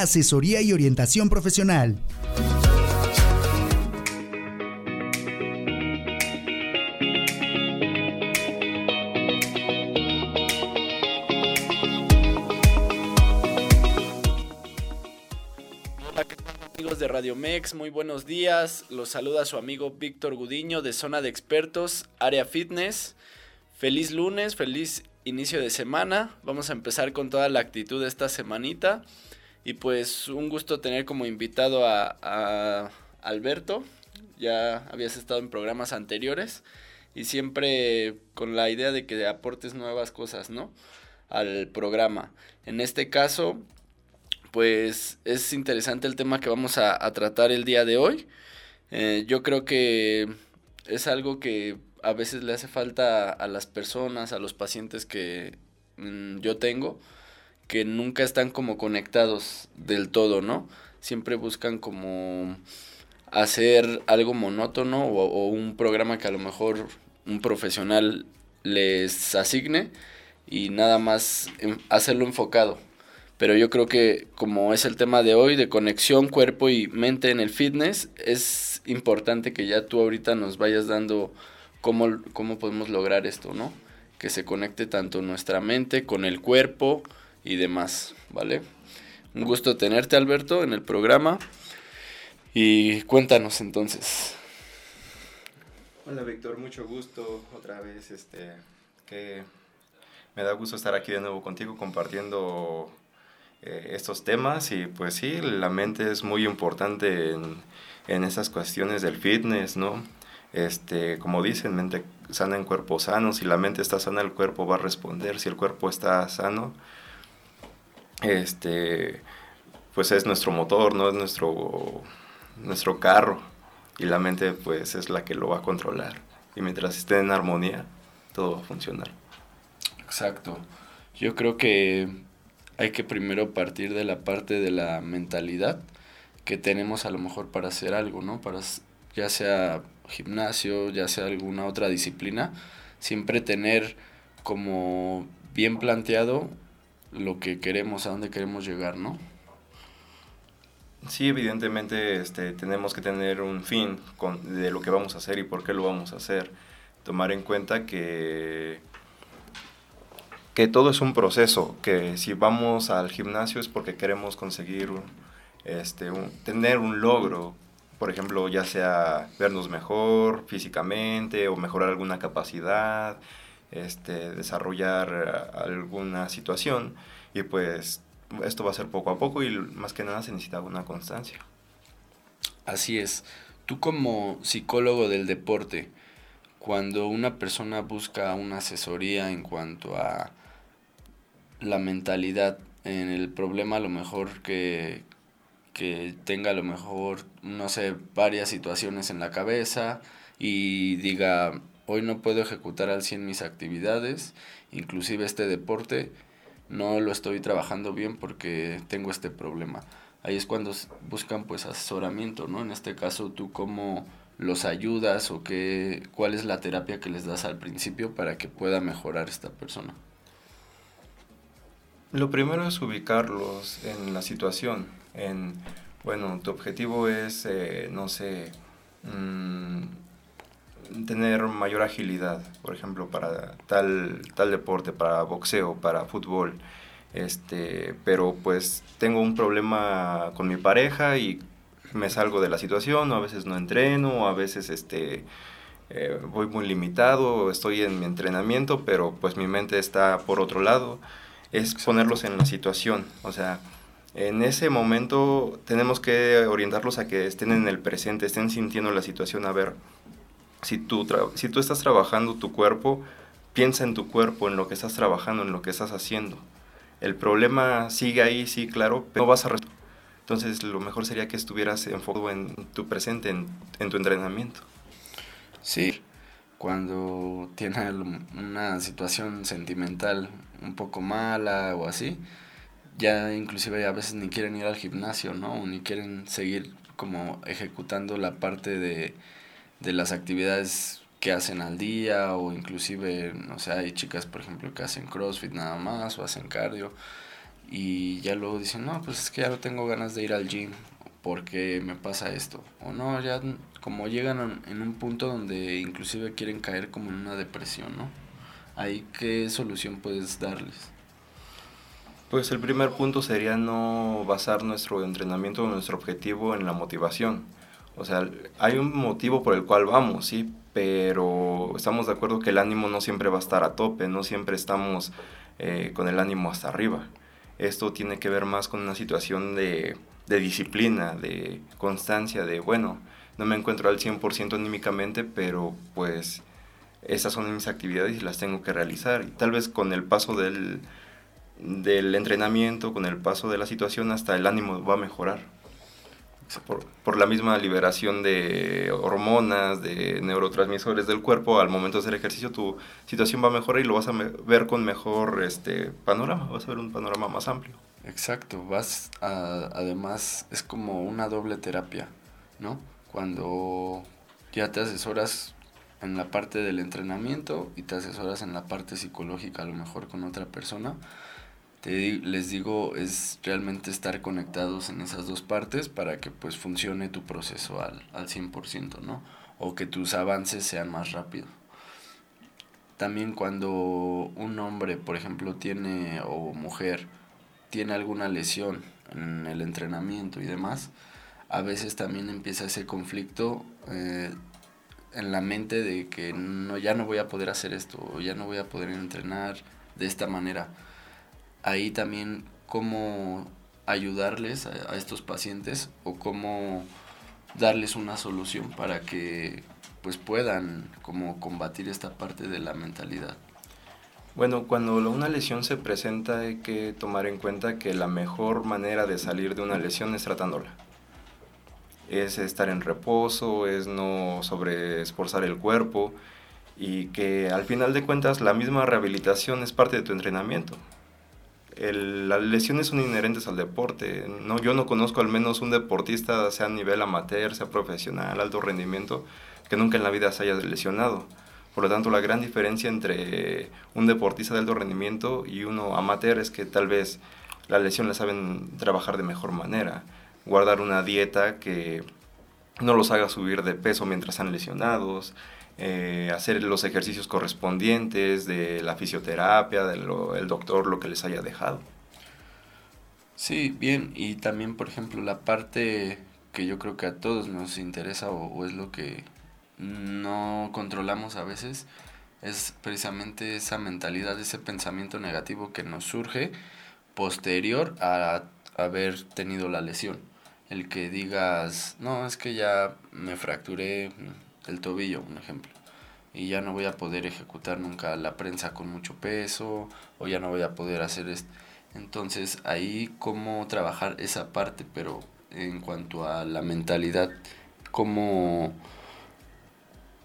asesoría y orientación profesional. amigos de Radio Mex? Muy buenos días. Los saluda su amigo Víctor Gudiño de Zona de Expertos, Área Fitness. Feliz lunes, feliz inicio de semana. Vamos a empezar con toda la actitud de esta semanita. Y pues un gusto tener como invitado a, Alberto. Ya habías estado en programas anteriores y siempre con la idea de que aportes nuevas cosas, ¿no? Al programa. En este caso, pues es interesante el tema que vamos a, tratar el día de hoy. Eh, yo creo que es algo que a veces le hace falta a las personas, a los pacientes que mm, yo tengo, que nunca están como conectados del todo, ¿no? Siempre buscan como hacer algo monótono o, un programa que a lo mejor un profesional les asigne y nada más hacerlo enfocado. Pero yo creo que como es el tema de hoy, de conexión cuerpo y mente en el fitness, es importante que ya tú ahorita nos vayas dando cómo, cómo podemos lograr esto, ¿no? Que se conecte tanto nuestra mente con el cuerpo y demás, ¿vale? Un gusto tenerte, Alberto, en el programa. Y cuéntanos entonces. Hola, Víctor, mucho gusto otra vez. Este, que me da gusto estar aquí de nuevo contigo compartiendo eh, estos temas. Y pues sí, la mente es muy importante en, en esas cuestiones del fitness, ¿no? este, como dicen, mente sana en cuerpo sano. Si la mente está sana, el cuerpo va a responder. Si el cuerpo está sano, este, pues es nuestro motor, no es nuestro, nuestro carro. Y la mente, pues, es la que lo va a controlar. Y mientras esté en armonía, todo va a funcionar. Exacto. Yo creo que hay que primero partir de la parte de la mentalidad que tenemos a lo mejor para hacer algo, ¿no? Para ya sea gimnasio, ya sea alguna otra disciplina, siempre tener como bien planteado lo que queremos, a dónde queremos llegar, ¿no? Sí, evidentemente este, tenemos que tener un fin de lo que vamos a hacer y por qué lo vamos a hacer. Tomar en cuenta que, que todo es un proceso, que si vamos al gimnasio es porque queremos conseguir este, tener un logro, por ejemplo, ya sea vernos mejor físicamente o mejorar alguna capacidad, este, desarrollar alguna situación y pues esto va a ser poco a poco y más que nada se necesita una constancia. Así es. Tú como psicólogo del deporte, cuando una persona busca una asesoría en cuanto a la mentalidad en el problema a lo mejor que, que tenga a lo mejor, no sé, varias situaciones en la cabeza y diga, hoy no puedo ejecutar al 100 mis actividades, inclusive este deporte, no lo estoy trabajando bien porque tengo este problema. Ahí es cuando buscan pues asesoramiento, ¿no? En este caso, tú cómo los ayudas o qué, cuál es la terapia que les das al principio para que pueda mejorar esta persona. Lo primero es ubicarlos en la situación en, bueno, tu objetivo es, eh, no sé, mm, tener mayor agilidad, por ejemplo, para tal, tal deporte, para boxeo, para fútbol, este, pero pues tengo un problema con mi pareja y me salgo de la situación, o a veces no entreno, o a veces este, eh, voy muy limitado, estoy en mi entrenamiento, pero pues mi mente está por otro lado, es ponerlos en la situación, o sea, en ese momento tenemos que orientarlos a que estén en el presente, estén sintiendo la situación. A ver, si tú, si tú estás trabajando tu cuerpo, piensa en tu cuerpo, en lo que estás trabajando, en lo que estás haciendo. El problema sigue ahí, sí, claro, pero no vas a... Entonces lo mejor sería que estuvieras enfocado en tu presente, en, en tu entrenamiento. Sí, cuando tiene una situación sentimental un poco mala o así, ya inclusive a veces ni quieren ir al gimnasio, ¿no? ni quieren seguir como ejecutando la parte de, de las actividades que hacen al día o inclusive, no sé, hay chicas, por ejemplo, que hacen CrossFit nada más o hacen cardio y ya luego dicen, no, pues es que ya no tengo ganas de ir al gym porque me pasa esto. O no, ya como llegan en un punto donde inclusive quieren caer como en una depresión, ¿no? Ahí, ¿qué solución puedes darles? Pues el primer punto sería no basar nuestro entrenamiento, nuestro objetivo en la motivación. O sea, hay un motivo por el cual vamos, sí, pero estamos de acuerdo que el ánimo no siempre va a estar a tope, no siempre estamos eh, con el ánimo hasta arriba. Esto tiene que ver más con una situación de, de disciplina, de constancia, de, bueno, no me encuentro al 100% anímicamente, pero pues esas son mis actividades y las tengo que realizar. Y tal vez con el paso del, del entrenamiento, con el paso de la situación, hasta el ánimo va a mejorar. Por, por, la misma liberación de hormonas, de neurotransmisores del cuerpo, al momento de hacer ejercicio tu situación va a mejorar y lo vas a ver con mejor este panorama, vas a ver un panorama más amplio. Exacto, vas a, además es como una doble terapia, ¿no? Cuando ya te asesoras en la parte del entrenamiento y te asesoras en la parte psicológica a lo mejor con otra persona, les digo, es realmente estar conectados en esas dos partes para que pues funcione tu proceso al, al 100%, ¿no? O que tus avances sean más rápidos. También cuando un hombre, por ejemplo, tiene, o mujer, tiene alguna lesión en el entrenamiento y demás, a veces también empieza ese conflicto eh, en la mente de que no, ya no voy a poder hacer esto, ya no voy a poder entrenar de esta manera ahí también cómo ayudarles a, estos pacientes o cómo darles una solución para que pues puedan como combatir esta parte de la mentalidad. Bueno, cuando una lesión se presenta hay que tomar en cuenta que la mejor manera de salir de una lesión es tratándola. Es estar en reposo, es no sobreesforzar el cuerpo y que al final de cuentas la misma rehabilitación es parte de tu entrenamiento las lesiones son inherentes al deporte. No, yo no conozco al menos un deportista, sea a nivel amateur, sea profesional, alto rendimiento, que nunca en la vida se haya lesionado. Por lo tanto, la gran diferencia entre un deportista de alto rendimiento y uno amateur es que tal vez la lesión la saben trabajar de mejor manera. Guardar una dieta que no los haga subir de peso mientras están lesionados, eh, hacer los ejercicios correspondientes de la fisioterapia, del el doctor, lo que les haya dejado. Sí, bien, y también, por ejemplo, la parte que yo creo que a todos nos interesa o, es lo que no controlamos a veces, es precisamente esa mentalidad, ese pensamiento negativo que nos surge posterior a haber tenido la lesión. El que digas, no, es que ya me fracturé, el tobillo, un ejemplo. Y ya no voy a poder ejecutar nunca la prensa con mucho peso, o ya no voy a poder hacer esto. Entonces, ahí cómo trabajar esa parte, pero en cuanto a la mentalidad, cómo,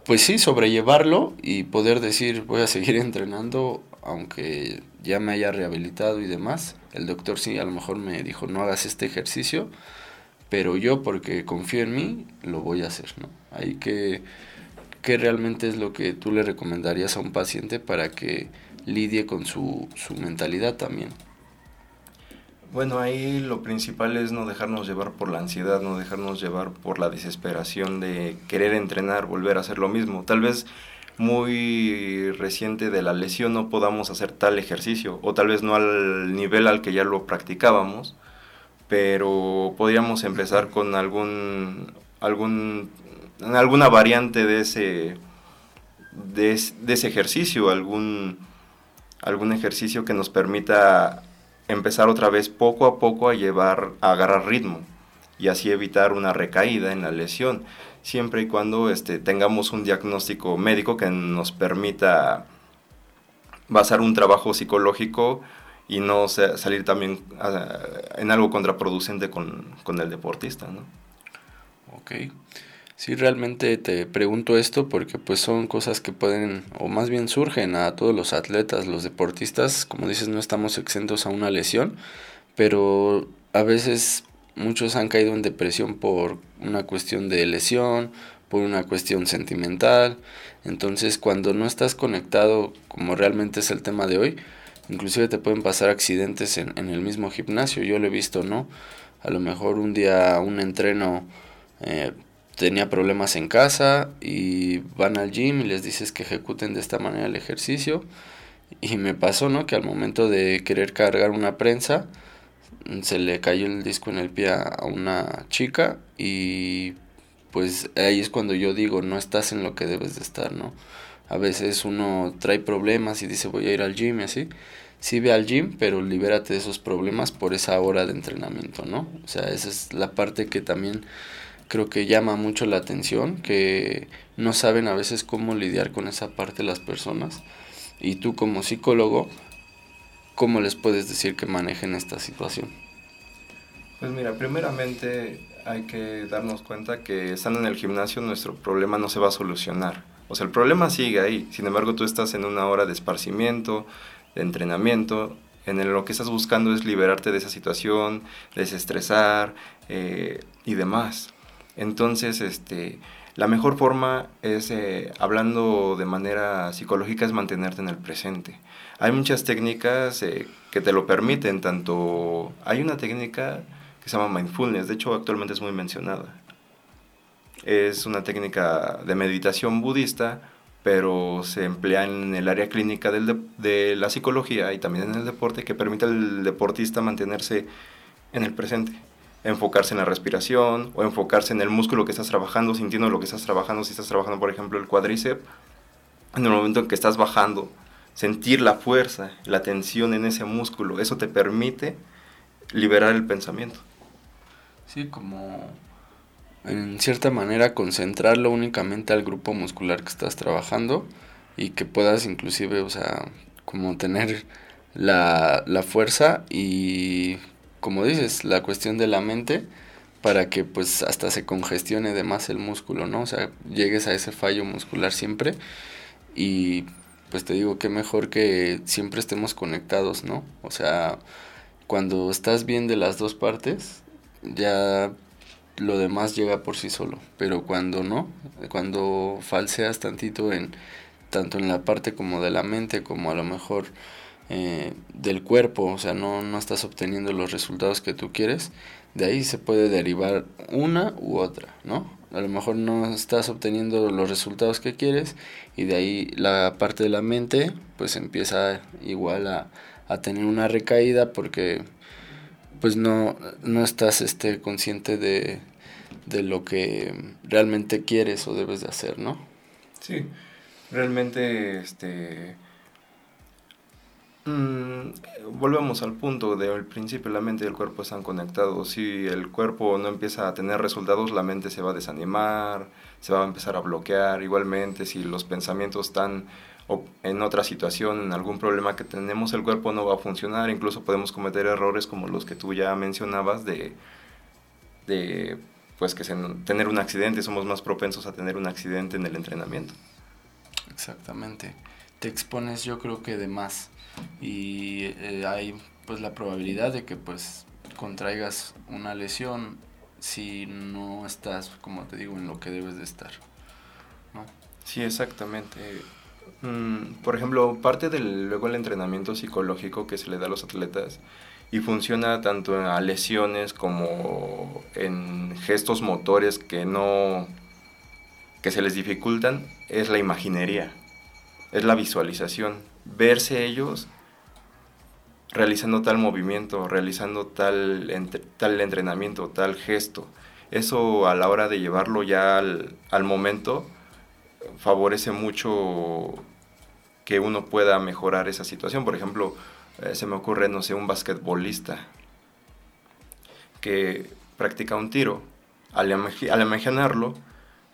pues sí, sobrellevarlo y poder decir, voy a seguir entrenando, aunque ya me haya rehabilitado y demás. El doctor sí, a lo mejor me dijo, no hagas este ejercicio, pero yo porque confío en mí, lo voy a hacer, ¿no? Hay que, ¿qué realmente es lo que tú le recomendarías a un paciente para que lidie con su, su mentalidad también? Bueno, ahí lo principal es no dejarnos llevar por la ansiedad, no dejarnos llevar por la desesperación de querer entrenar, volver a hacer lo mismo. Tal vez muy reciente de la lesión no podamos hacer tal ejercicio, o tal vez no al nivel al que ya lo practicábamos, pero podríamos empezar con algún, algún, alguna variante de ese, de, ese ejercicio, algún, algún ejercicio que nos permita empezar otra vez poco a poco a llevar, a agarrar ritmo y así evitar una recaída en la lesión, siempre y cuando este, tengamos un diagnóstico médico que nos permita basar un trabajo psicológico y no salir también en algo contraproducente con, el deportista, ¿no? Ok. Sí, realmente te pregunto esto porque pues son cosas que pueden, o más bien surgen a todos los atletas, los deportistas, como dices, no estamos exentos a una lesión, pero a veces muchos han caído en depresión por una cuestión de lesión, por una cuestión sentimental, entonces cuando no estás conectado, como realmente es el tema de hoy, inclusive te pueden pasar accidentes en, el mismo gimnasio, yo lo he visto, ¿no? A lo mejor un día un entreno eh, tenía problemas en casa y van al gym y les dices que ejecuten de esta manera el ejercicio. Y me pasó, ¿no? Que al momento de querer cargar una prensa, se le cayó el disco en el pie a una chica y pues ahí es cuando yo digo, no estás en lo que debes de estar, ¿no? A veces uno trae problemas y dice voy a ir al gym y así. Sí ve al gym, pero libérate de esos problemas por esa hora de entrenamiento, ¿no? O sea, esa es la parte que también creo que llama mucho la atención, que no saben a veces cómo lidiar con esa parte las personas. Y tú como psicólogo, ¿cómo les puedes decir que manejen esta situación? Pues mira, primeramente hay que darnos cuenta que estando en el gimnasio nuestro problema no se va a solucionar. O sea, el problema sigue ahí. Sin embargo, tú estás en una hora de esparcimiento, de entrenamiento, en lo que estás buscando es liberarte de esa situación, desestresar eh, y demás. Entonces, este, la mejor forma es, eh, hablando de manera psicológica, es mantenerte en el presente. Hay muchas técnicas eh, que te lo permiten, tanto hay una técnica que se llama mindfulness, de hecho actualmente es muy mencionada. Es una técnica de meditación budista, pero se emplea en el área clínica del de la psicología y también en el deporte, que permite al deportista mantenerse en el presente enfocarse en la respiración o enfocarse en el músculo que estás trabajando, sintiendo lo que estás trabajando, si estás trabajando por ejemplo el cuádriceps, en el momento en que estás bajando, sentir la fuerza, la tensión en ese músculo, eso te permite liberar el pensamiento. Sí, como en cierta manera concentrarlo únicamente al grupo muscular que estás trabajando y que puedas inclusive, o sea, como tener la, la fuerza y como dices, la cuestión de la mente para que pues hasta se congestione de más el músculo, ¿no? O sea, llegues a ese fallo muscular siempre y pues te digo que mejor que siempre estemos conectados, ¿no? O sea, cuando estás bien de las dos partes, ya lo demás llega por sí solo, pero cuando no, cuando falseas tantito en tanto en la parte como de la mente como a lo mejor eh, del cuerpo, o sea, no, no estás obteniendo los resultados que tú quieres, de ahí se puede derivar una u otra, ¿no? A lo mejor no estás obteniendo los resultados que quieres y de ahí la parte de la mente pues empieza igual a, a tener una recaída porque pues no, no estás este, consciente de, de lo que realmente quieres o debes de hacer, ¿no? Sí, realmente este Mm, volvemos al punto del principio, la mente y el cuerpo están conectados. Si el cuerpo no empieza a tener resultados, la mente se va a desanimar, se va a empezar a bloquear. Igualmente, si los pensamientos están en otra situación, en algún problema que tenemos, el cuerpo no va a funcionar. Incluso podemos cometer errores como los que tú ya mencionabas de, de pues que tener un accidente. Somos más propensos a tener un accidente en el entrenamiento. Exactamente. Te expones yo creo que de más y eh, hay pues la probabilidad de que pues contraigas una lesión si no estás, como te digo, en lo que debes de estar. ¿no? Sí, exactamente. Mm, por ejemplo, parte del luego el entrenamiento psicológico que se le da a los atletas y funciona tanto a lesiones como en gestos motores que no que se les dificultan es la imaginería, es la visualización verse ellos realizando tal movimiento, realizando tal, tal entrenamiento, tal gesto. Eso a la hora de llevarlo ya al, al momento favorece mucho que uno pueda mejorar esa situación. Por ejemplo, eh, se me ocurre, no sé, un basquetbolista que practica un tiro. Al, al imaginarlo,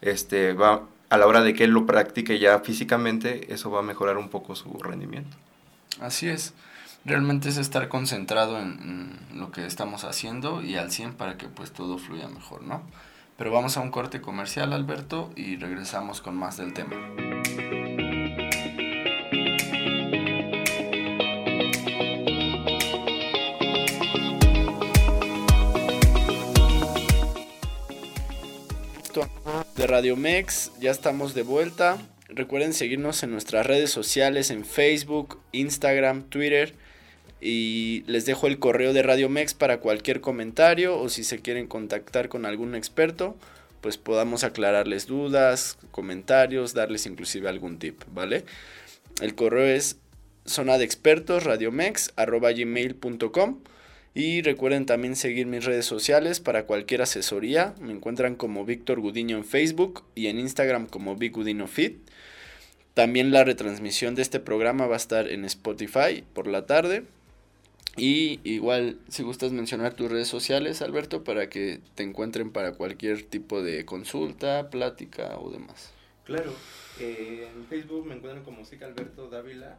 este, va, a la hora de que él lo practique ya físicamente, eso va a mejorar un poco su rendimiento. Así es. Realmente es estar concentrado en, lo que estamos haciendo y al 100 para que pues todo fluya mejor, ¿no? Pero vamos a un corte comercial, Alberto, y regresamos con más del tema. De Radio Mex, ya estamos de vuelta. Recuerden seguirnos en nuestras redes sociales, en Facebook, Instagram, Twitter. Y les dejo el correo de Radio Mex para cualquier comentario o si se quieren contactar con algún experto, pues podamos aclararles dudas, comentarios, darles inclusive algún tip, ¿vale? El correo es zona de expertos y recuerden también seguir mis redes sociales para cualquier asesoría. Me encuentran como Víctor Gudiño en Facebook y en Instagram como Vic. También la retransmisión de este programa va a estar en Spotify por la tarde. Y igual, si gustas mencionar tus redes sociales, Alberto, para que te encuentren para cualquier tipo de consulta, plática o demás. Claro, eh, en Facebook me encuentran como Sica Alberto Dávila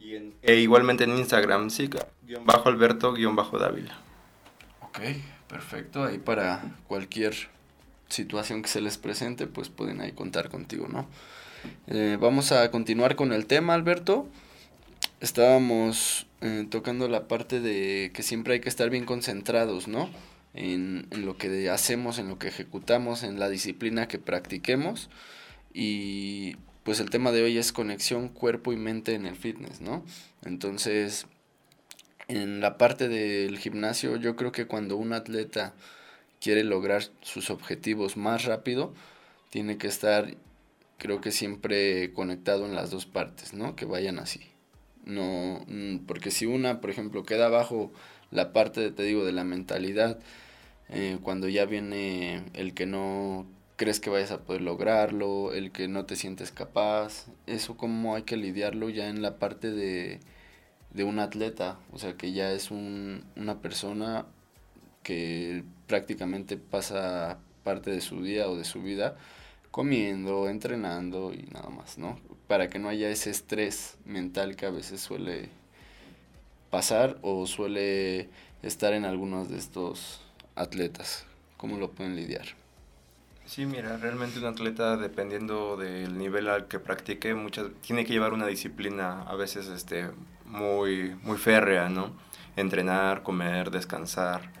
y en, e igualmente en Instagram, Sica, guion bajo Alberto, guion bajo Dávila. Ok, perfecto. Ahí para cualquier situación que se les presente, pues pueden ahí contar contigo, ¿no? Eh, vamos a continuar con el tema, Alberto. Estábamos eh, tocando la parte de que siempre hay que estar bien concentrados, ¿no? En, en, lo que hacemos, en lo que ejecutamos, en la disciplina que practiquemos. Y pues el tema de hoy es conexión cuerpo y mente en el fitness, ¿no? Entonces, en la parte del gimnasio, yo creo que cuando un atleta quiere lograr sus objetivos más rápido, tiene que estar, creo que siempre conectado en las dos partes, ¿no? Que vayan así. No, mm, porque si una, por ejemplo, queda abajo la parte, te digo, de la mentalidad, eh, cuando ya viene el que no crees que vayas a poder lograrlo, el que no te sientes capaz, eso como hay que lidiarlo ya en la parte de, de un atleta, o sea que ya es un, una persona que prácticamente pasa parte de su día o de su vida comiendo, entrenando y nada más, ¿no? Para que no haya ese estrés mental que a veces suele pasar o suele estar en algunos de estos atletas. ¿Cómo lo pueden lidiar? Sí, mira, realmente un atleta, dependiendo del nivel al que practique, muchas, tiene que llevar una disciplina a veces este, muy, muy férrea, ¿no? Entrenar, comer, descansar.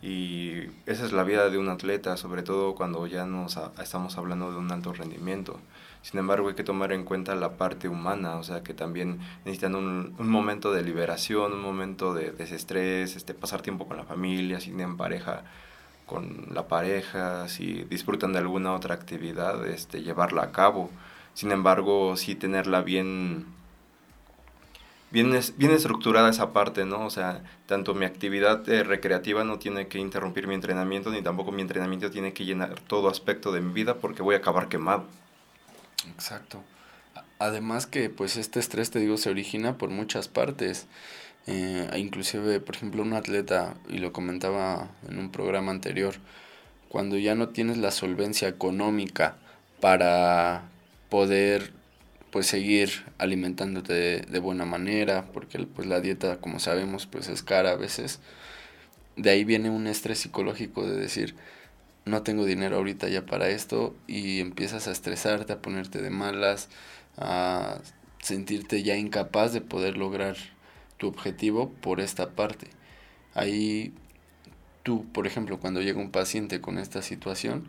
Y esa es la vida de un atleta, sobre todo cuando ya nos estamos hablando de un alto rendimiento. Sin embargo, hay que tomar en cuenta la parte humana, o sea, que también necesitan un, un momento de liberación, un momento de desestrés, este, pasar tiempo con la familia, si tienen pareja, con la pareja, si disfrutan de alguna otra actividad, este, llevarla a cabo. Sin embargo, sí tenerla bien, bien, bien estructurada esa parte, ¿no? O sea, tanto mi actividad eh, recreativa no tiene que interrumpir mi entrenamiento, ni tampoco mi entrenamiento tiene que llenar todo aspecto de mi vida porque voy a acabar quemado. Exacto. Además que pues este estrés, te digo, se origina por muchas partes. Eh, inclusive, por ejemplo, un atleta, y lo comentaba en un programa anterior, cuando ya no tienes la solvencia económica para poder pues seguir alimentándote de, buena manera, porque pues la dieta, como sabemos, pues es cara a veces. De ahí viene un estrés psicológico de decir, no tengo dinero ahorita ya para esto y empiezas a estresarte, a ponerte de malas, a sentirte ya incapaz de poder lograr tu objetivo por esta parte. Ahí tú, por ejemplo, cuando llega un paciente con esta situación,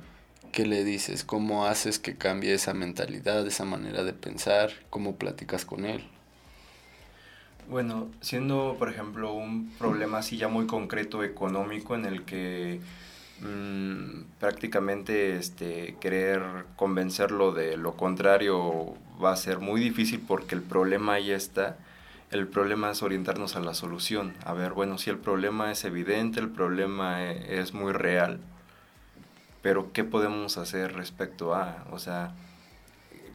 ¿qué le dices? ¿Cómo haces que cambie esa mentalidad, esa manera de pensar? ¿Cómo platicas con él? Bueno, siendo, por ejemplo, un problema así ya muy concreto económico en el que mm, prácticamente este, querer convencerlo de lo contrario va a ser muy difícil porque el problema ahí está el problema es orientarnos a la solución. A ver, bueno, si el problema es evidente, el problema e, es muy real, pero ¿qué podemos hacer respecto a? O sea,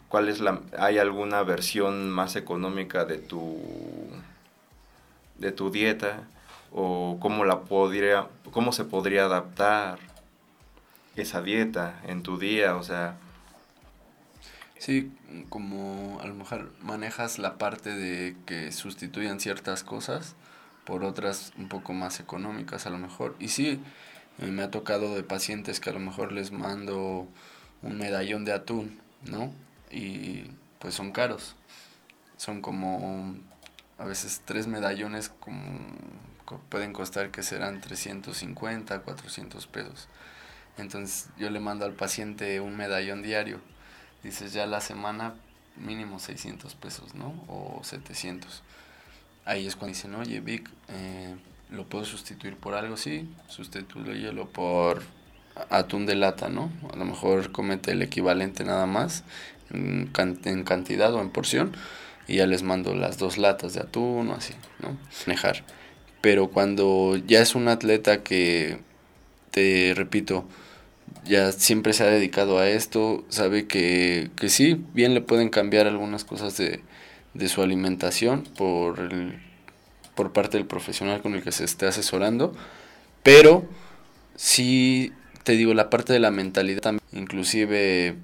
¿cuál es la, ¿hay alguna versión más económica de tu, de tu dieta? ¿O cómo, la podría, cómo se podría adaptar esa dieta en tu día? O sea, Sí, como a lo mejor manejas la parte de que sustituyan ciertas cosas por otras un poco más económicas a lo mejor. Y sí, eh, me ha tocado de pacientes que a lo mejor les mando un medallón de atún, ¿no? Y pues son caros. Son como a veces tres medallones como pueden costar que serán 350, 400 pesos. Entonces yo le mando al paciente un medallón diario dices ya la semana mínimo 600 pesos, ¿no? O 700. ahí es cuando dicen, oye Vic, eh, ¿lo puedo sustituir por algo? Sí, sustituyelo por atún de lata, ¿no? A lo mejor comete el equivalente nada más en, en cantidad o en porción y ya les mando las dos latas de atún o así, ¿no? Manejar. Pero cuando ya es un atleta que, te repito, ya siempre se ha dedicado a esto, sabe que, que sí, bien le pueden cambiar algunas cosas de, de su alimentación por, por parte del profesional con el que se esté asesorando, pero sí, te digo, la parte de la mentalidad inclusive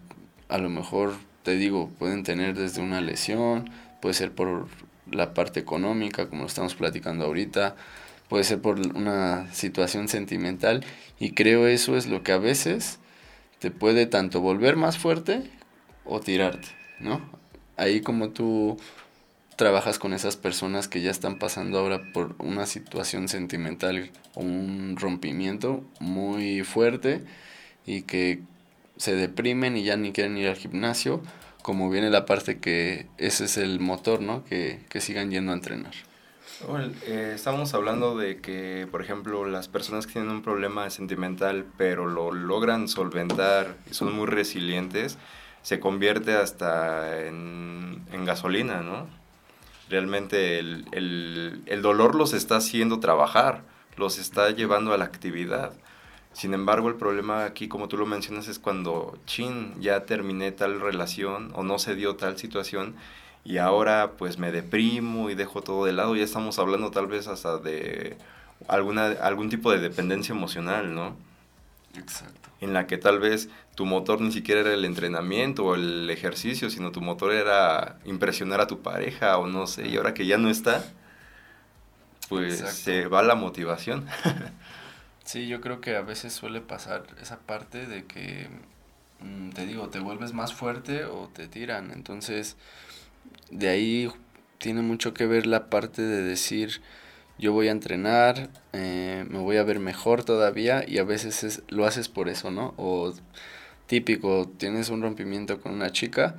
a lo mejor, te digo, pueden tener desde una lesión, puede ser por la parte económica, como lo estamos platicando ahorita, puede ser por una situación sentimental, y creo eso es lo que a veces te puede tanto volver más fuerte o tirarte, ¿no? Ahí como tú trabajas con esas personas que ya están pasando ahora por una situación sentimental o un rompimiento muy fuerte y que se deprimen y ya ni quieren ir al gimnasio, como viene la parte que ese es el motor, ¿no? Que, que sigan yendo a entrenar. Eh, estamos hablando de que, por ejemplo, las personas que tienen un problema sentimental pero lo logran solventar y son muy resilientes, se convierte hasta en, en gasolina, ¿no? Realmente el, el, el dolor los está haciendo trabajar, los está llevando a la actividad. Sin embargo, el problema aquí, como tú lo mencionas, es cuando, chin, ya terminé tal relación o no se dio tal situación y ahora pues me deprimo y dejo todo de lado. Ya estamos hablando tal vez hasta de alguna, algún tipo de dependencia emocional, ¿no? Exacto. En la que tal vez tu motor ni siquiera era el entrenamiento o el ejercicio, sino tu motor era impresionar a tu pareja o no sé, y ahora que ya no está, pues se va la motivación. sí, yo creo que a veces suele pasar esa parte de que, mm, te digo, te vuelves más fuerte o te tiran, entonces de ahí tiene mucho que ver la parte de decir, yo voy a entrenar, eh, me voy a ver mejor todavía y a veces es, lo haces por eso, ¿no? O típico, tienes un rompimiento con una chica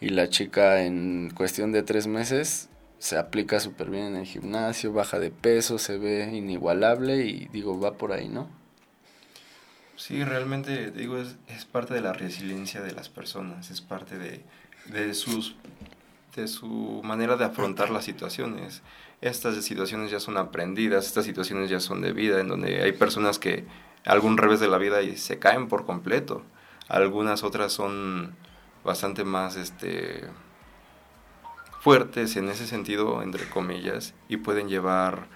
y la chica en cuestión de tres meses se aplica súper bien en el gimnasio, baja de peso, se ve inigualable y digo, va por ahí, ¿no? Sí, realmente, digo, es, es parte de la resiliencia de las personas, es parte de, de sus de su manera de afrontar las situaciones. Estas situaciones ya son aprendidas, estas situaciones ya son de vida, en donde hay personas que algún revés de la vida y se caen por completo. Algunas otras son bastante más este, fuertes en ese sentido, entre comillas, y pueden llevar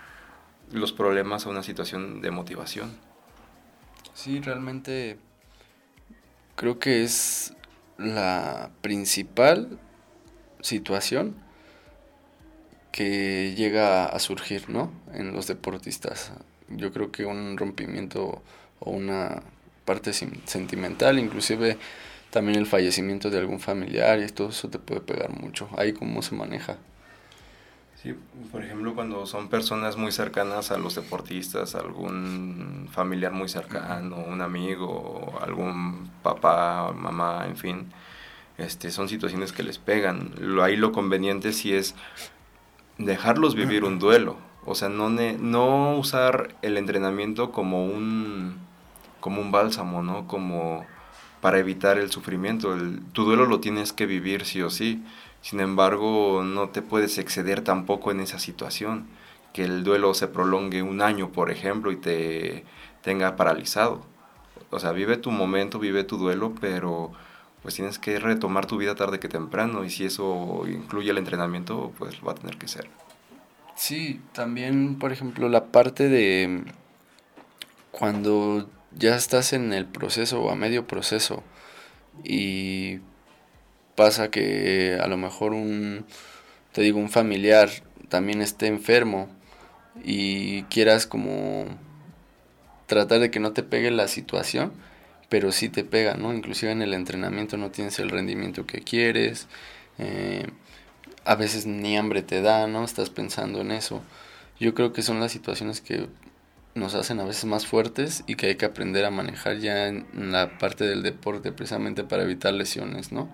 los problemas a una situación de motivación. Sí, realmente creo que es la principal situación que llega a surgir, ¿no? En los deportistas. Yo creo que un rompimiento o una parte sentimental, inclusive también el fallecimiento de algún familiar y todo eso te puede pegar mucho. Ahí cómo se maneja. Sí, por ejemplo, cuando son personas muy cercanas a los deportistas, algún familiar muy cercano, un amigo, algún papá, mamá, en fin, este, son situaciones que les pegan. Lo, ahí lo conveniente sí es dejarlos vivir un duelo. O sea, no, no usar el entrenamiento como un, como un bálsamo, ¿no? Como para evitar el sufrimiento. El, tu duelo lo tienes que vivir sí o sí. Sin embargo, no te puedes exceder tampoco en esa situación. Que el duelo se prolongue un año, por ejemplo, y te tenga paralizado. O sea, vive tu momento, vive tu duelo, pero pues tienes que retomar tu vida tarde que temprano y si eso incluye el entrenamiento, pues va a tener que ser. Sí, también, por ejemplo, la parte de cuando ya estás en el proceso o a medio proceso y pasa que a lo mejor un, te digo, un familiar también esté enfermo y quieras como tratar de que no te pegue la situación, pero sí te pega, ¿no? Inclusive en el entrenamiento no tienes el rendimiento que quieres, eh, a veces ni hambre te da, ¿no? Estás pensando en eso. Yo creo que son las situaciones que nos hacen a veces más fuertes y que hay que aprender a manejar ya en la parte del deporte precisamente para evitar lesiones, ¿no?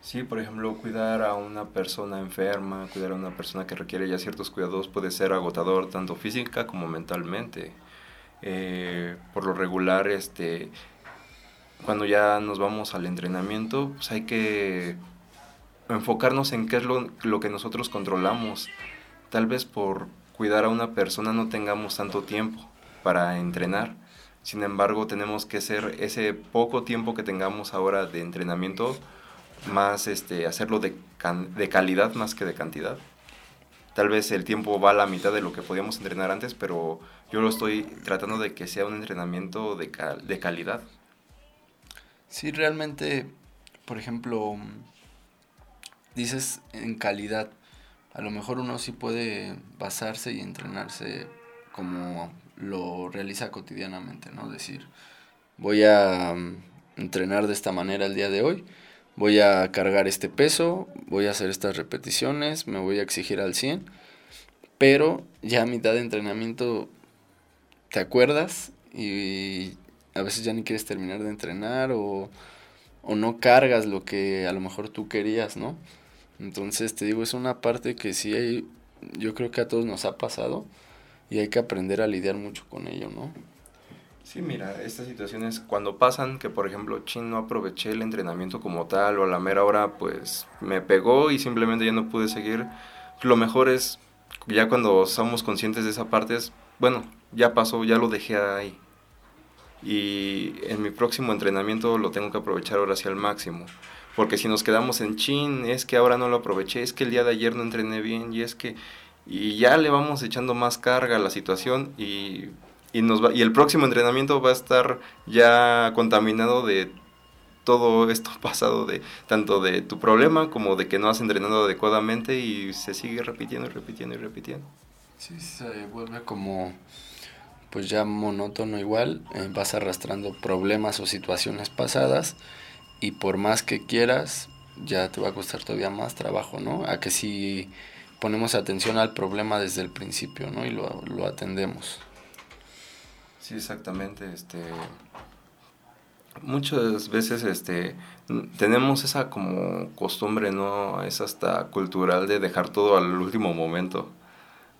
Sí, por ejemplo, cuidar a una persona enferma, cuidar a una persona que requiere ya ciertos cuidados puede ser agotador tanto física como mentalmente. Eh, por lo regular, este, cuando ya nos vamos al entrenamiento, pues hay que enfocarnos en qué es lo, lo que nosotros controlamos. Tal vez por cuidar a una persona no tengamos tanto tiempo para entrenar. Sin embargo, tenemos que ser ese poco tiempo que tengamos ahora de entrenamiento, más este, hacerlo de, de calidad más que de cantidad. Tal vez el tiempo va a la mitad de lo que podíamos entrenar antes, pero yo lo estoy tratando de que sea un entrenamiento de, de calidad. Sí, realmente, por ejemplo, dices en calidad, a lo mejor uno sí puede basarse y entrenarse como lo realiza cotidianamente, ¿no? Decir, voy a mm, entrenar de esta manera el día de hoy, voy a cargar este peso, voy a hacer estas repeticiones, me voy a exigir al 100, pero ya a mitad de entrenamiento te acuerdas y a veces ya ni quieres terminar de entrenar o, o no cargas lo que a lo mejor tú querías, ¿no? Entonces, te digo, es una parte que sí hay, yo creo que a todos nos ha pasado y hay que aprender a lidiar mucho con ello, ¿no? Sí, mira, estas situaciones cuando pasan, que por ejemplo, chin, no aproveché el entrenamiento como tal o a la mera hora, pues me pegó y simplemente ya no pude seguir. Lo mejor es, ya cuando somos conscientes de esa parte, es, bueno, ya pasó, ya lo dejé ahí. Y en mi próximo entrenamiento lo tengo que aprovechar ahora sí al máximo. Porque si nos quedamos en chin, es que ahora no lo aproveché, es que el día de ayer no entrené bien y es que... Y ya le vamos echando más carga a la situación y, y, nos y el próximo entrenamiento va a estar ya contaminado de todo esto pasado de tanto de tu problema como de que no has entrenado adecuadamente y se sigue repitiendo y repitiendo y repitiendo. Sí, se vuelve como pues ya monótono igual, eh, vas arrastrando problemas o situaciones pasadas y por más que quieras, ya te va a costar todavía más trabajo, ¿no? A que si ponemos atención al problema desde el principio, ¿no? Y lo, lo atendemos. Sí, exactamente, este muchas veces este tenemos esa como costumbre, ¿no? Es hasta cultural de dejar todo al último momento.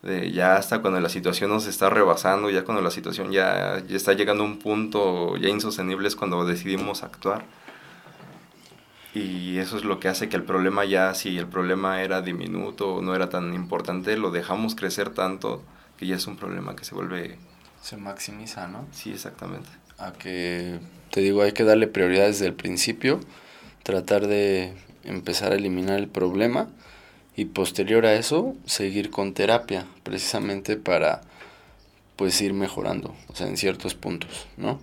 De ya hasta cuando la situación nos está rebasando, ya cuando la situación ya, ya está llegando a un punto ya insostenible es cuando decidimos actuar y eso es lo que hace que el problema ya, si el problema era diminuto o no era tan importante, lo dejamos crecer tanto que ya es un problema que se vuelve... Se maximiza, ¿no? Sí, exactamente. A que, te digo, hay que darle prioridad desde el principio, tratar de empezar a eliminar el problema y posterior a eso seguir con terapia, precisamente para pues ir mejorando, o sea, en ciertos puntos, ¿no?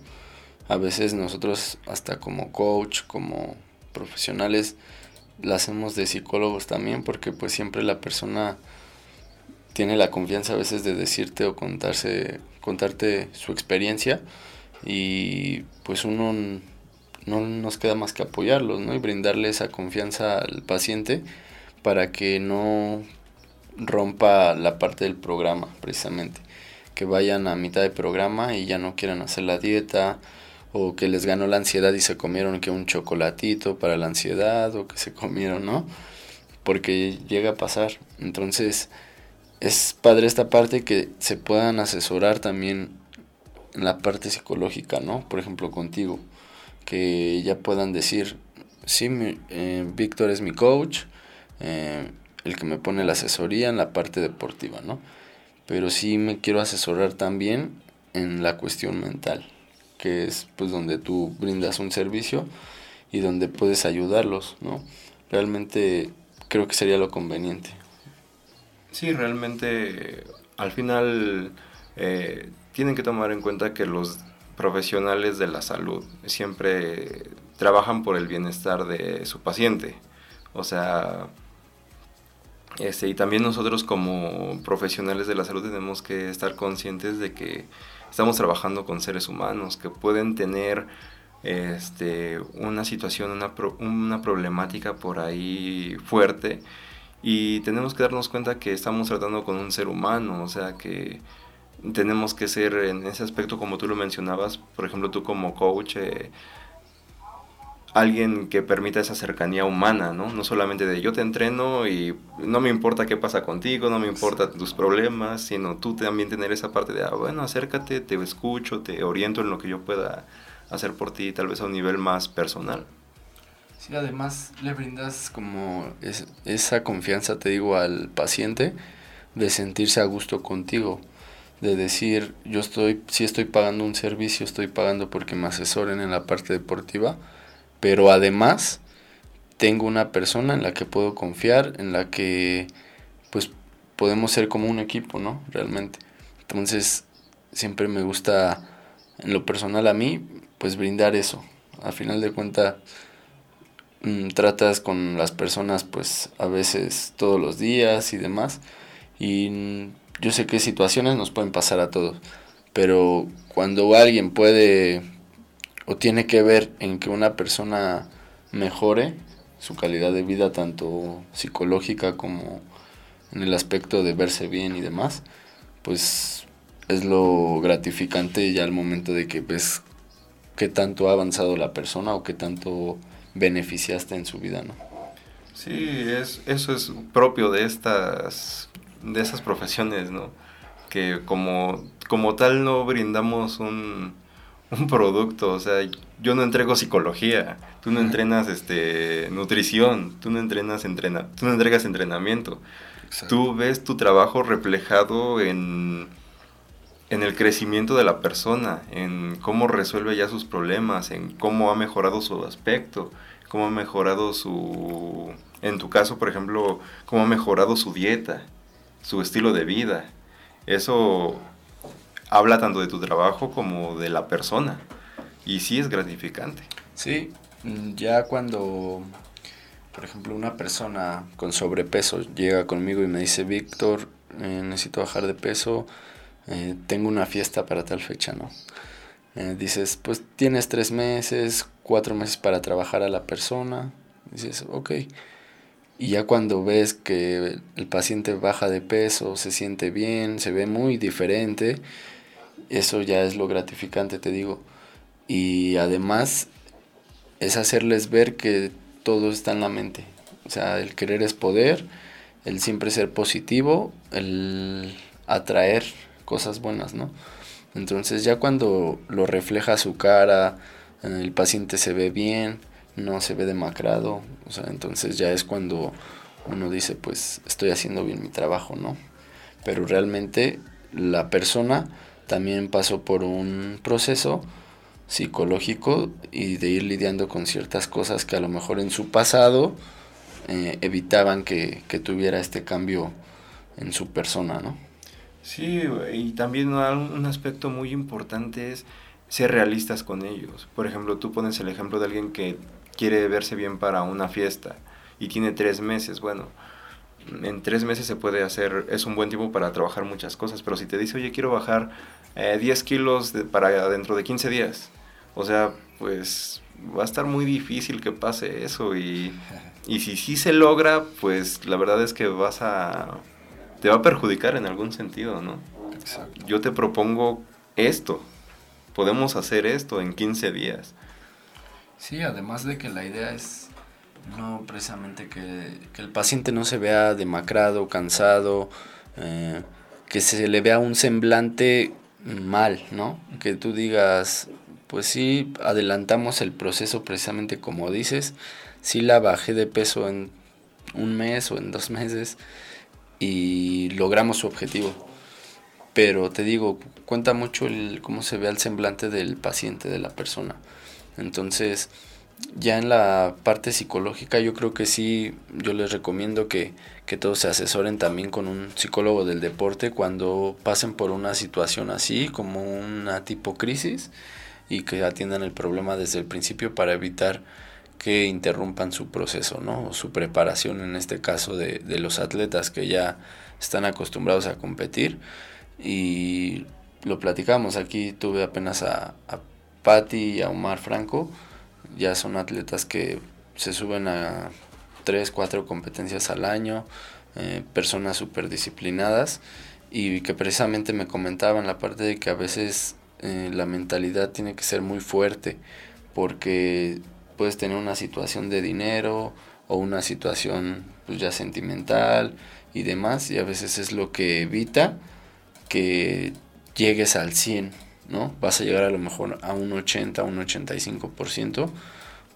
A veces nosotros hasta como coach, como profesionales la hacemos de psicólogos también porque pues siempre la persona tiene la confianza a veces de decirte o contarse contarte su experiencia y pues uno no nos queda más que apoyarlos ¿no? y brindarle esa confianza al paciente para que no rompa la parte del programa precisamente que vayan a mitad de programa y ya no quieran hacer la dieta o que les ganó la ansiedad y se comieron que un chocolatito para la ansiedad o que se comieron, ¿no? Porque llega a pasar. Entonces, es padre esta parte que se puedan asesorar también en la parte psicológica, ¿no? Por ejemplo, contigo, que ya puedan decir, sí, eh, Víctor es mi coach, eh, el que me pone la asesoría en la parte deportiva, ¿no? Pero sí me quiero asesorar también en la cuestión mental que es pues donde tú brindas un servicio y donde puedes ayudarlos, ¿no? Realmente creo que sería lo conveniente. Sí, realmente al final eh, tienen que tomar en cuenta que los profesionales de la salud siempre trabajan por el bienestar de su paciente. O sea, este, y también nosotros como profesionales de la salud tenemos que estar conscientes de que estamos trabajando con seres humanos que pueden tener este, una situación, una, una problemática por ahí fuerte y tenemos que darnos cuenta que estamos tratando con un ser humano, o sea que tenemos que ser en ese aspecto como tú lo mencionabas, por ejemplo tú como coach, eh, alguien que permita esa cercanía humana, ¿no? No solamente de yo te entreno y no me importa qué pasa contigo, no me importa tus problemas, sino tú también tener esa parte de, ah, bueno, acércate, te escucho, te oriento en lo que yo pueda hacer por ti, tal vez a un nivel más personal. Sí, además le brindas como esa confianza, te digo, al paciente de sentirse a gusto contigo, de decir, yo estoy, si estoy pagando un servicio, estoy pagando porque me asesoren en la parte deportiva, pero además tengo una persona en la que puedo confiar, en la que pues podemos ser como un equipo, ¿no? Realmente. Entonces, siempre me gusta, en lo personal a mí, pues brindar eso. A final de cuentas, mm, tratas con las personas pues a veces todos los días y demás. Y yo sé que situaciones nos pueden pasar a todos, pero cuando alguien puede o tiene que ver en que una persona mejore su calidad de vida, tanto psicológica como en el aspecto de verse bien y demás, pues es lo gratificante ya al momento de que ves qué tanto ha avanzado la persona o qué tanto beneficiaste en su vida, ¿no? Sí, es, eso es propio de estas, de profesiones, ¿no? Que como, como tal no brindamos un, un producto, o sea, yo no entrego psicología, tú no entrenas este nutrición, tú no entrenas entrena, tú no entregas entrenamiento. Tú ves tu trabajo reflejado en en el crecimiento de la persona, en cómo resuelve ya sus problemas, en cómo ha mejorado su aspecto, cómo ha mejorado su en tu caso, por ejemplo, cómo ha mejorado su dieta, su estilo de vida. Eso habla tanto de tu trabajo como de la persona. Y sí es gratificante. Sí, mm, ya cuando, por ejemplo, una persona con sobrepeso llega conmigo y me dice, Víctor, eh, necesito bajar de peso, eh, tengo una fiesta para tal fecha, ¿no? Eh, dices, pues tienes tres meses, cuatro meses para trabajar a la persona. Dices, ok. Y ya cuando ves que el paciente baja de peso, se siente bien, se ve muy diferente, eso ya es lo gratificante, te digo. Y además es hacerles ver que todo está en la mente. O sea, el querer es poder, el siempre ser positivo, el atraer cosas buenas, ¿no? Entonces ya cuando lo refleja su cara, el paciente se ve bien, no se ve demacrado, o sea, entonces ya es cuando uno dice, pues estoy haciendo bien mi trabajo, ¿no? Pero realmente la persona también pasó por un proceso psicológico y de ir lidiando con ciertas cosas que a lo mejor en su pasado eh, evitaban que, tuviera este cambio en su persona, ¿no? Sí, y también un aspecto muy importante es ser realistas con ellos. Por ejemplo, tú pones el ejemplo de alguien que quiere verse bien para una fiesta y tiene tres meses. Bueno, en tres meses se puede hacer, es un buen tiempo para trabajar muchas cosas, pero si te dice, oye, quiero bajar 10 eh, kilos para dentro de 15 días, o sea, pues va a estar muy difícil que pase eso y, y si sí se logra, pues la verdad es que vas a, te va a perjudicar en algún sentido, ¿no? Exacto. Yo te propongo esto, podemos hacer esto en 15 días. Sí, además de que la idea es no precisamente que, el paciente no se vea demacrado, cansado, eh, que se le vea un semblante mal, ¿no? Que tú digas, pues sí, adelantamos el proceso precisamente como dices, sí la bajé de peso en un mes o en dos meses y logramos su objetivo. Pero te digo, cuenta mucho el cómo se ve el semblante del paciente, de la persona. Entonces, ya en la parte psicológica yo creo que sí, yo les recomiendo que, que, todos se asesoren también con un psicólogo del deporte cuando pasen por una situación así, como una tipo crisis, y que atiendan el problema desde el principio para evitar que interrumpan su proceso, ¿no? su preparación en este caso de, de los atletas que ya están acostumbrados a competir. Y lo platicamos, aquí tuve apenas a, a Patti y a Omar Franco, ya son atletas que se suben a tres, cuatro competencias al año, eh, personas súper disciplinadas y que precisamente me comentaban la parte de que a veces eh, la mentalidad tiene que ser muy fuerte porque puedes tener una situación de dinero o una situación pues, ya sentimental y demás, y a veces es lo que evita que llegues al 100, ¿no? Vas a llegar a lo mejor a un 80, un 85%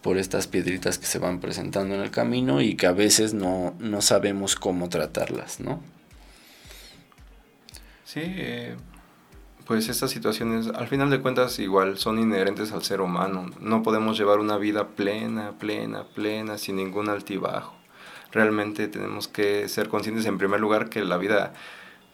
por estas piedritas que se van presentando en el camino y que a veces no, no sabemos cómo tratarlas, ¿no? Sí, eh, pues estas situaciones al final de cuentas igual son inherentes al ser humano. No podemos llevar una vida plena, plena, plena, sin ningún altibajo. Realmente tenemos que ser conscientes en primer lugar que la vida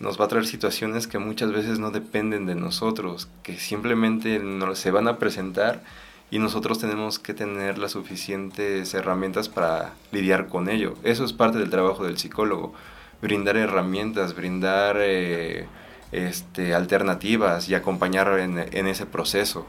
nos va a traer situaciones que muchas veces no dependen de nosotros, que simplemente nos se van a presentar y nosotros tenemos que tener las suficientes herramientas para lidiar con ello. Eso es parte del trabajo del psicólogo, brindar herramientas, brindar... Eh, este, alternativas y acompañar en, ese proceso.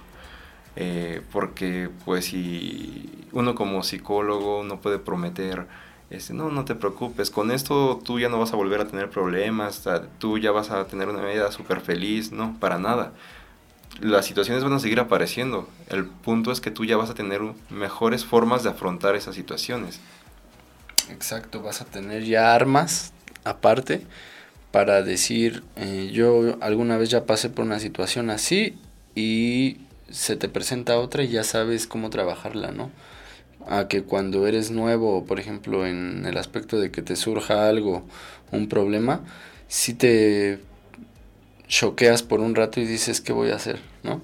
Eh, porque pues si uno como psicólogo no puede prometer, este, no, no te preocupes, con esto tú ya no vas a volver a tener problemas, tú ya vas a tener una vida súper feliz, no, para nada. Las situaciones van a seguir apareciendo. El punto es que tú ya vas a tener mejores formas de afrontar esas situaciones. Exacto, vas a tener ya armas aparte para decir, eh, yo alguna vez ya pasé por una situación así y se te presenta otra y ya sabes cómo trabajarla, ¿no? A que cuando eres nuevo, por ejemplo, en el aspecto de que te surja algo, un problema, si te choqueas por un rato y dices, ¿qué voy a hacer? ¿no?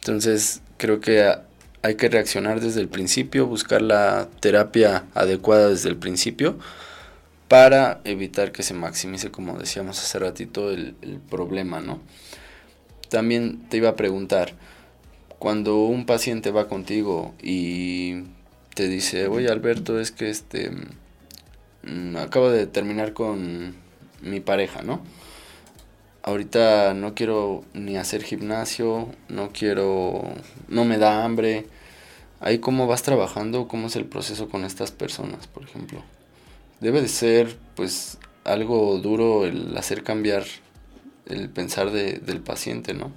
Entonces, creo que hay que reaccionar desde el principio, buscar la terapia adecuada desde el principio para evitar que se maximice, como decíamos hace ratito, el, problema, ¿no? También te iba a preguntar, cuando un paciente va contigo y te dice, oye Alberto, es que este mm, acabo de terminar con mi pareja, ¿no? Ahorita no quiero ni hacer gimnasio, no quiero, no me da hambre. Ahí cómo vas trabajando, cómo es el proceso con estas personas, por ejemplo debe de ser pues algo duro el hacer cambiar el pensar de, del paciente, ¿no?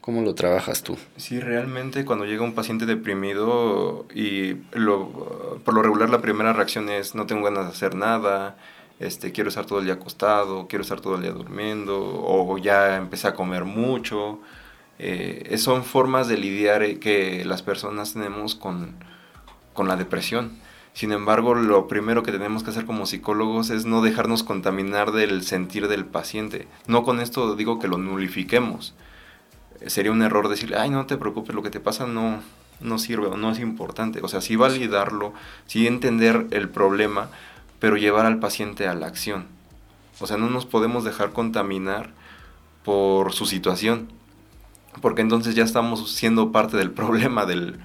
¿Cómo lo trabajas tú? Sí, realmente cuando llega un paciente deprimido y lo, por lo regular la primera reacción es no tengo ganas de hacer nada, este, quiero estar todo el día acostado, quiero estar todo el día durmiendo o ya empecé a comer mucho. Eh, son formas de lidiar que las personas tenemos con, con la depresión. Sin embargo, lo primero que tenemos que hacer como psicólogos es no dejarnos contaminar del sentir del paciente. No con esto digo que lo nulifiquemos. Sería un error decirle, ay, no te preocupes, lo que te pasa no, no sirve o no es importante. O sea, sí validarlo, sí entender el problema, pero llevar al paciente a la acción. O sea, no nos podemos dejar contaminar por su situación, porque entonces ya estamos siendo parte del problema del,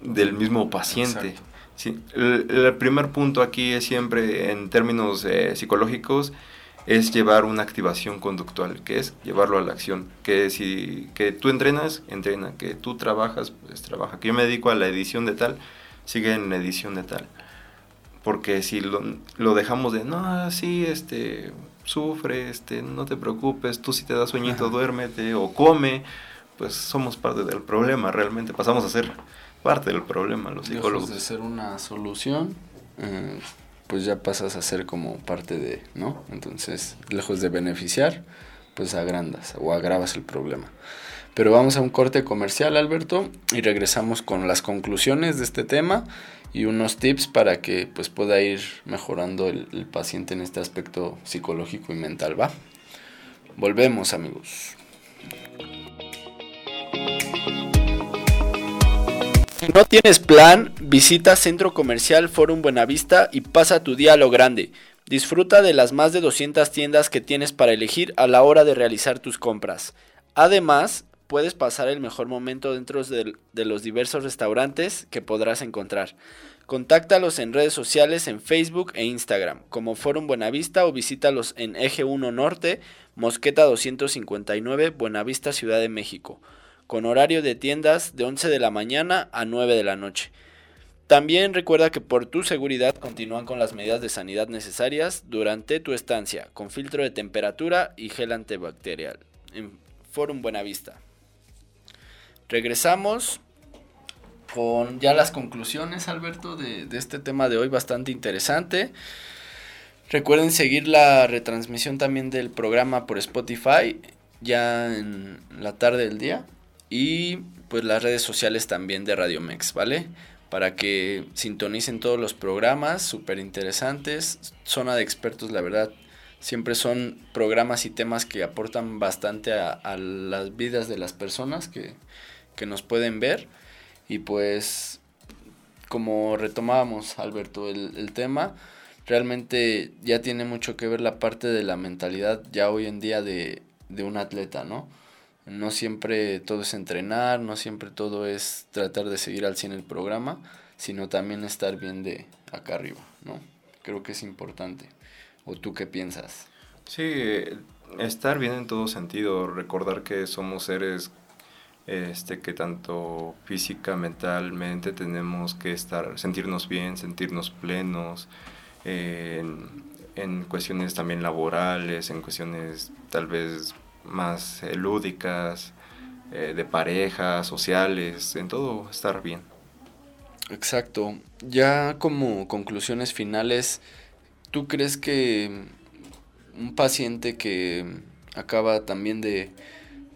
del mismo paciente. Sí, el, primer punto aquí es siempre, en términos eh, psicológicos, es llevar una activación conductual, que es llevarlo a la acción. Que si que tú entrenas, entrena. Que tú trabajas, pues trabaja. Que yo me dedico a la edición de tal, sigue en la edición de tal. Porque si lo, lo dejamos de, no, sí, este, sufre, este, no te preocupes, tú si te das sueñito, duérmete o come, pues somos parte del problema, realmente pasamos a ser parte del problema, los psicólogos. de ser una solución, eh, pues ya pasas a ser como parte de, ¿no? Entonces, lejos de beneficiar, pues agrandas o agravas el problema. Pero vamos a un corte comercial, Alberto, y regresamos con las conclusiones de este tema y unos tips para que pues pueda ir mejorando el, paciente en este aspecto psicológico y mental, ¿va? Volvemos, amigos. Si no tienes plan, visita Centro Comercial Forum Buenavista y pasa tu día a lo grande. Disfruta de las más de 200 tiendas que tienes para elegir a la hora de realizar tus compras. Además, puedes pasar el mejor momento dentro de, los diversos restaurantes que podrás encontrar. Contáctalos en redes sociales en Facebook e Instagram como Forum Buenavista o visítalos en Eje 1 Norte, Mosqueta 259, Buenavista, Ciudad de México con horario de tiendas de 11 de la mañana a 9 de la noche. También recuerda que por tu seguridad continúan con las medidas de sanidad necesarias durante tu estancia, con filtro de temperatura y gel antibacterial. En Forum Buenavista. Regresamos con ya las conclusiones, Alberto, de, de este tema de hoy, bastante interesante. Recuerden seguir la retransmisión también del programa por Spotify, ya en la tarde del día. Y pues las redes sociales también de Radio Mex, ¿vale? Para que sintonicen todos los programas, súper interesantes. Zona de expertos, la verdad, siempre son programas y temas que aportan bastante a, las vidas de las personas que, que nos pueden ver. Y pues, como retomábamos, Alberto, el, tema, realmente ya tiene mucho que ver la parte de la mentalidad ya hoy en día de, de un atleta, ¿no? No siempre todo es entrenar, no siempre todo es tratar de seguir al 100 el programa, sino también estar bien de acá arriba, ¿no? Creo que es importante. ¿O tú qué piensas? Sí, estar bien en todo sentido, recordar que somos seres este que tanto física, mentalmente tenemos que estar sentirnos bien, sentirnos plenos en, en cuestiones también laborales, en cuestiones tal vez más eh, lúdicas, eh, de pareja, sociales, en todo estar bien. Exacto. Ya como conclusiones finales, ¿tú crees que un paciente que acaba también de,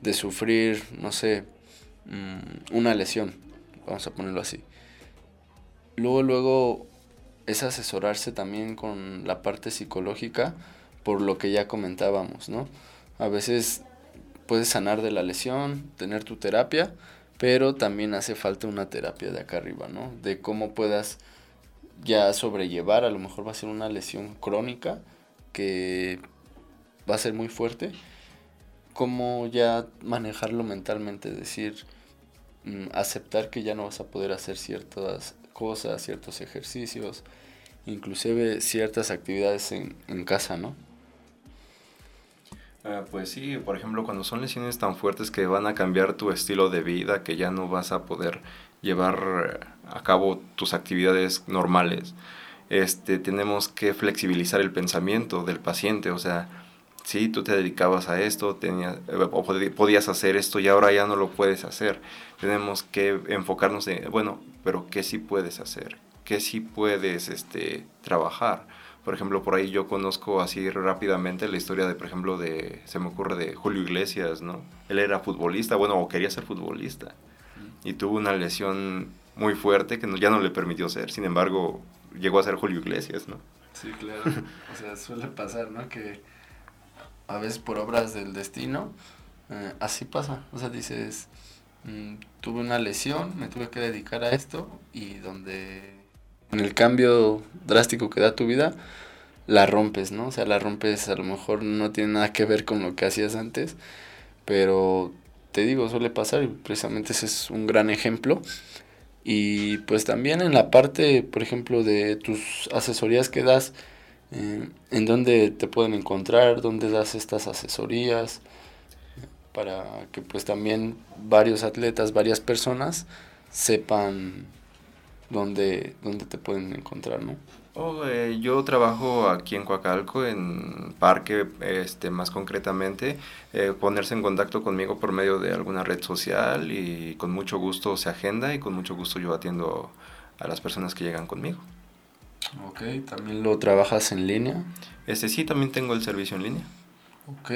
de sufrir, no sé, mm, una lesión, vamos a ponerlo así, luego, luego es asesorarse también con la parte psicológica por lo que ya comentábamos, ¿no? A veces puedes sanar de la lesión, tener tu terapia, pero también hace falta una terapia de acá arriba, ¿no? De cómo puedas ya sobrellevar, a lo mejor va a ser una lesión crónica que va a ser muy fuerte, cómo ya manejarlo mentalmente, decir, mm, aceptar que ya no vas a poder hacer ciertas cosas, ciertos ejercicios, inclusive ciertas actividades en, en casa, ¿no? Ah, pues sí, por ejemplo, cuando son lesiones tan fuertes que van a cambiar tu estilo de vida, que ya no vas a poder llevar a cabo tus actividades normales, este, tenemos que flexibilizar el pensamiento del paciente, o sea, si tú te dedicabas a esto, tenías, o podías hacer esto y ahora ya no lo puedes hacer. Tenemos que enfocarnos en, bueno, pero ¿qué sí puedes hacer? ¿Qué sí puedes este, trabajar? Por ejemplo, por ahí yo conozco así rápidamente la historia de, por ejemplo, de, se me ocurre de Julio Iglesias, ¿no? Él era futbolista, bueno, o quería ser futbolista. Y tuvo una lesión muy fuerte que ya no le permitió ser. Sin embargo, llegó a ser Julio Iglesias, ¿no? Sí, claro. O sea, suele pasar, ¿no? Que a veces por obras del destino, eh, así pasa. O sea, dices, mm, tuve una lesión, me tuve que dedicar a esto y donde en el cambio drástico que da tu vida, la rompes, ¿no? O sea, la rompes, a lo mejor no tiene nada que ver con lo que hacías antes, pero te digo, suele pasar y precisamente ese es un gran ejemplo. Y pues también en la parte, por ejemplo, de tus asesorías que das, eh, en dónde te pueden encontrar, dónde das estas asesorías, para que pues también varios atletas, varias personas sepan dónde, dónde te pueden encontrar, ¿no? Oh, eh, yo trabajo aquí en Coacalco, en Parque, este, más concretamente, eh, ponerse en contacto conmigo por medio de alguna red social y con mucho gusto se agenda y con mucho gusto yo atiendo a las personas que llegan conmigo. Ok, ¿también lo trabajas en línea? Este sí, también tengo el servicio en línea. Ok,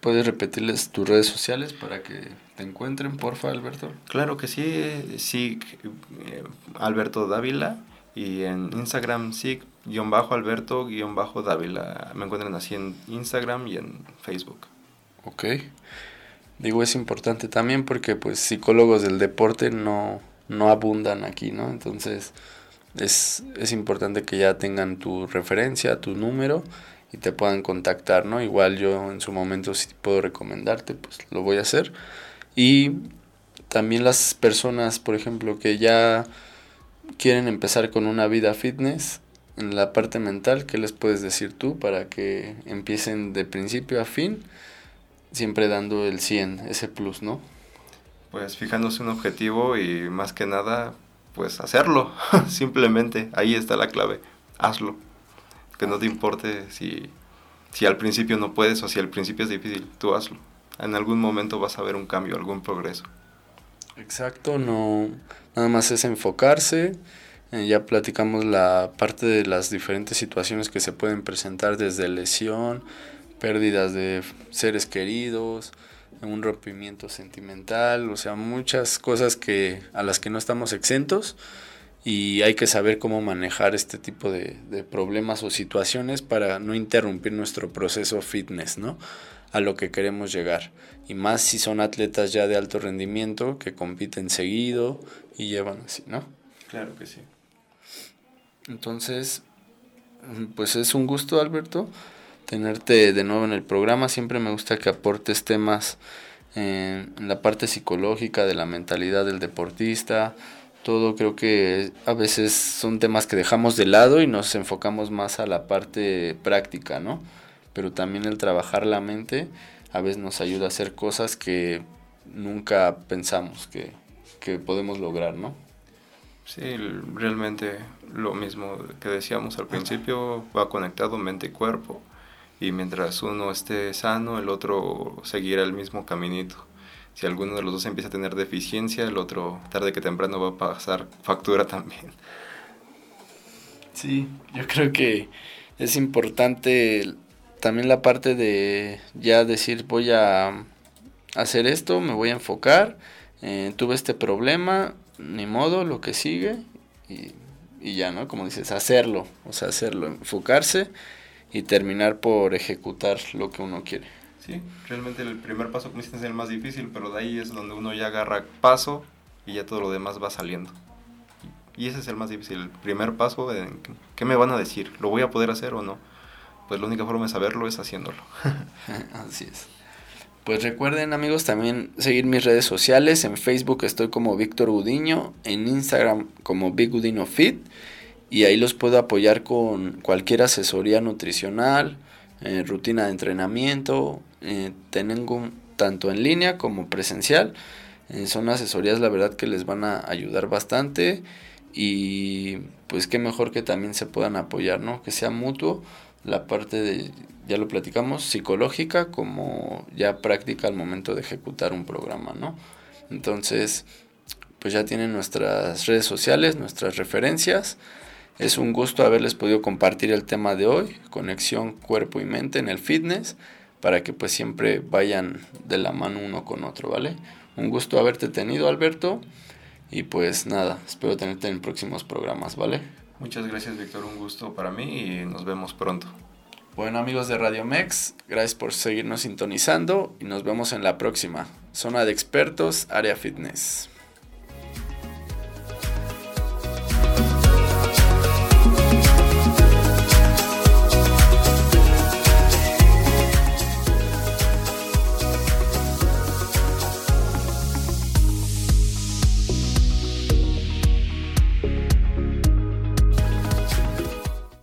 ¿puedes repetirles tus redes sociales para que te encuentren, porfa, Alberto? Claro que sí, sí, eh, Alberto Dávila y en Instagram sí, guion bajo Alberto, guion bajo Dávila. Me encuentran así en Instagram y en Facebook. Ok. Digo, es importante también porque pues psicólogos del deporte no, no abundan aquí, ¿no? Entonces es, es importante que ya tengan tu referencia, tu número y te puedan contactar, ¿no? Igual yo en su momento si puedo recomendarte, pues lo voy a hacer. Y también las personas, por ejemplo, que ya quieren empezar con una vida fitness, en la parte mental, ¿qué les puedes decir tú para que empiecen de principio a fin, siempre dando el 100, ese plus, ¿no? Pues fijándose un objetivo y más que nada, pues hacerlo, simplemente, ahí está la clave, hazlo, que no te importe si, si al principio no puedes o si al principio es difícil, tú hazlo, en algún momento vas a ver un cambio, algún progreso. Exacto, no, nada más es enfocarse. Eh, ya platicamos la parte de las diferentes situaciones que se pueden presentar desde lesión, pérdidas de seres queridos, un rompimiento sentimental, o sea, muchas cosas que a las que no estamos exentos y hay que saber cómo manejar este tipo de, de problemas o situaciones para no interrumpir nuestro proceso fitness, ¿no? A lo que queremos llegar. Y más si son atletas ya de alto rendimiento que compiten seguido y llevan así, ¿no? Claro que sí. Entonces, pues es un gusto, Alberto tenerte de nuevo en el programa. Siempre me gusta que aportes temas en, la parte psicológica de la mentalidad del deportista. Todo creo que a veces son temas que dejamos de lado y nos enfocamos más a la parte práctica, ¿no? Pero también el trabajar la mente a veces nos ayuda a hacer cosas que nunca pensamos que, que podemos lograr, ¿no? Sí, realmente lo mismo que decíamos al principio, va conectado mente y cuerpo y mientras uno esté sano, el otro seguirá el mismo caminito. Si alguno de los dos empieza a tener deficiencia, el otro tarde que temprano va a pasar factura también. Sí, yo creo que es importante también la parte de ya decir voy a hacer esto, me voy a enfocar, eh, tuve este problema, ni modo, lo que sigue y, y ya, ¿no? Como dices, hacerlo, o sea, hacerlo, enfocarse y terminar por ejecutar lo que uno quiere. Sí, realmente el primer paso, como es el más difícil, pero de ahí es donde uno ya agarra paso y ya todo lo demás va saliendo. Y ese es el más difícil, el primer paso, ¿qué me van a decir? ¿Lo voy a poder hacer o no? Pues la única forma de saberlo es haciéndolo. Así es. Pues recuerden amigos también seguir mis redes sociales. En Facebook estoy como Víctor Gudiño, en Instagram como Big Fit y ahí los puedo apoyar con cualquier asesoría nutricional, eh, rutina de entrenamiento, eh, tengo tanto en línea como presencial. Eh, son asesorías la verdad que les van a ayudar bastante y pues qué mejor que también se puedan apoyar, ¿no? Que sea mutuo la parte de, ya lo platicamos, psicológica como ya práctica al momento de ejecutar un programa, ¿no? Entonces, pues ya tienen nuestras redes sociales, nuestras referencias. Es un gusto haberles podido compartir el tema de hoy, conexión cuerpo y mente en el fitness, para que pues siempre vayan de la mano uno con otro, ¿vale? Un gusto haberte tenido, Alberto, y pues nada, espero tenerte en próximos programas, ¿vale? Muchas gracias, Víctor, un gusto para mí y nos vemos pronto. Bueno, amigos de Radio Mex, gracias por seguirnos sintonizando y nos vemos en la próxima. Zona de expertos, área fitness.